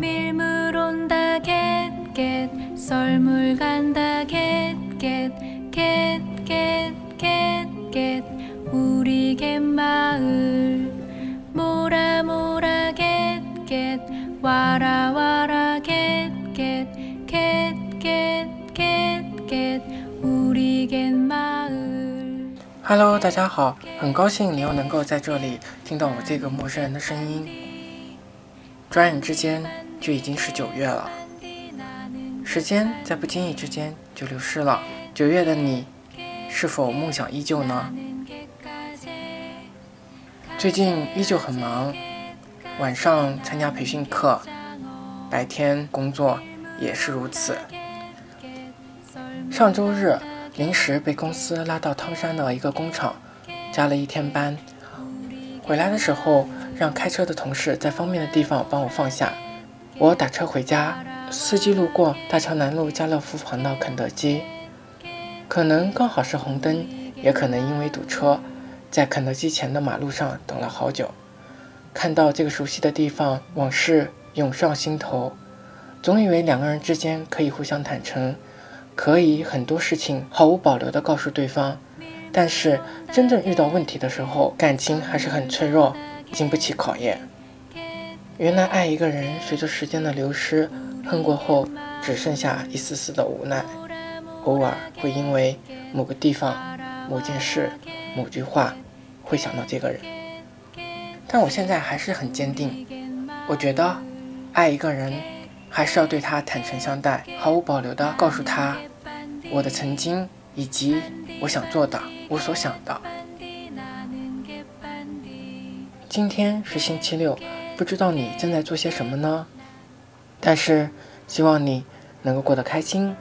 밀물 온다 갯갯 썰물 간다 갯갯 갯갯 갯갯 우리 갯마을 모라 모라 갯갯 와라 와라 갯갯 갯갯 갯갯 우리 갯마을 Hello，大家好，很高兴你又能够在这里听到我这个陌生人的声音。转眼之间 就已经是九月了，时间在不经意之间就流逝了。九月的你，是否梦想依旧呢？最近依旧很忙，晚上参加培训课，白天工作也是如此。上周日临时被公司拉到汤山的一个工厂，加了一天班。回来的时候，让开车的同事在方便的地方帮我放下。我打车回家，司机路过大桥南路家乐福旁的肯德基，可能刚好是红灯，也可能因为堵车，在肯德基前的马路上等了好久。看到这个熟悉的地方，往事涌上心头。总以为两个人之间可以互相坦诚，可以很多事情毫无保留地告诉对方。但是真正遇到问题的时候，感情还是很脆弱，经不起考验。原来爱一个人，随着时间的流失，恨过后只剩下一丝丝的无奈。偶尔会因为某个地方、某件事、某句话，会想到这个人。但我现在还是很坚定，我觉得爱一个人，还是要对他坦诚相待，毫无保留地告诉他我的曾经以及我想做的。我所想的。今天是星期六，不知道你正在做些什么呢？但是希望你能够过得开心。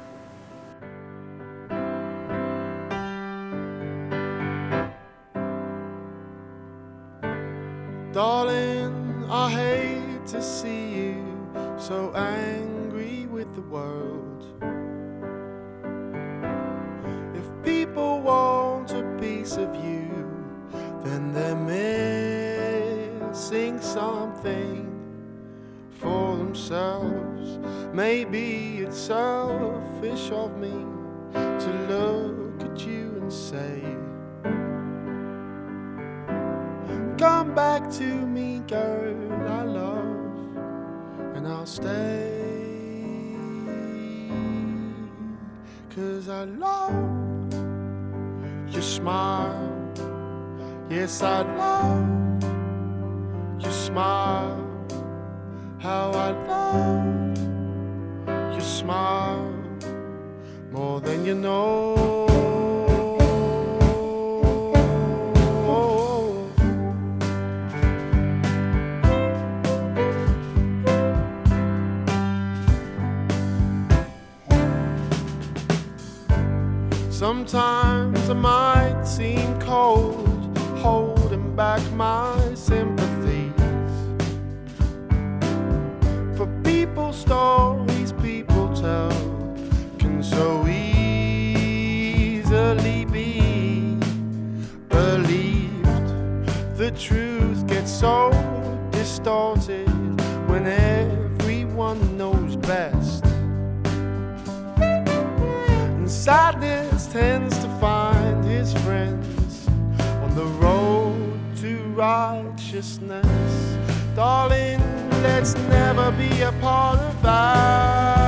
of missing something for themselves. Maybe it's selfish of me to look at you and say, Come back to me, girl, I love, and I'll stay. Cause I love your smile. Yes, I love your smile. How I love your smile more than you know. Sometimes I might seem cold, holding back my truth gets so distorted when everyone knows best. And sadness tends to find his friends on the road to righteousness. Darling, let's never be a part of that.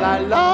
la la.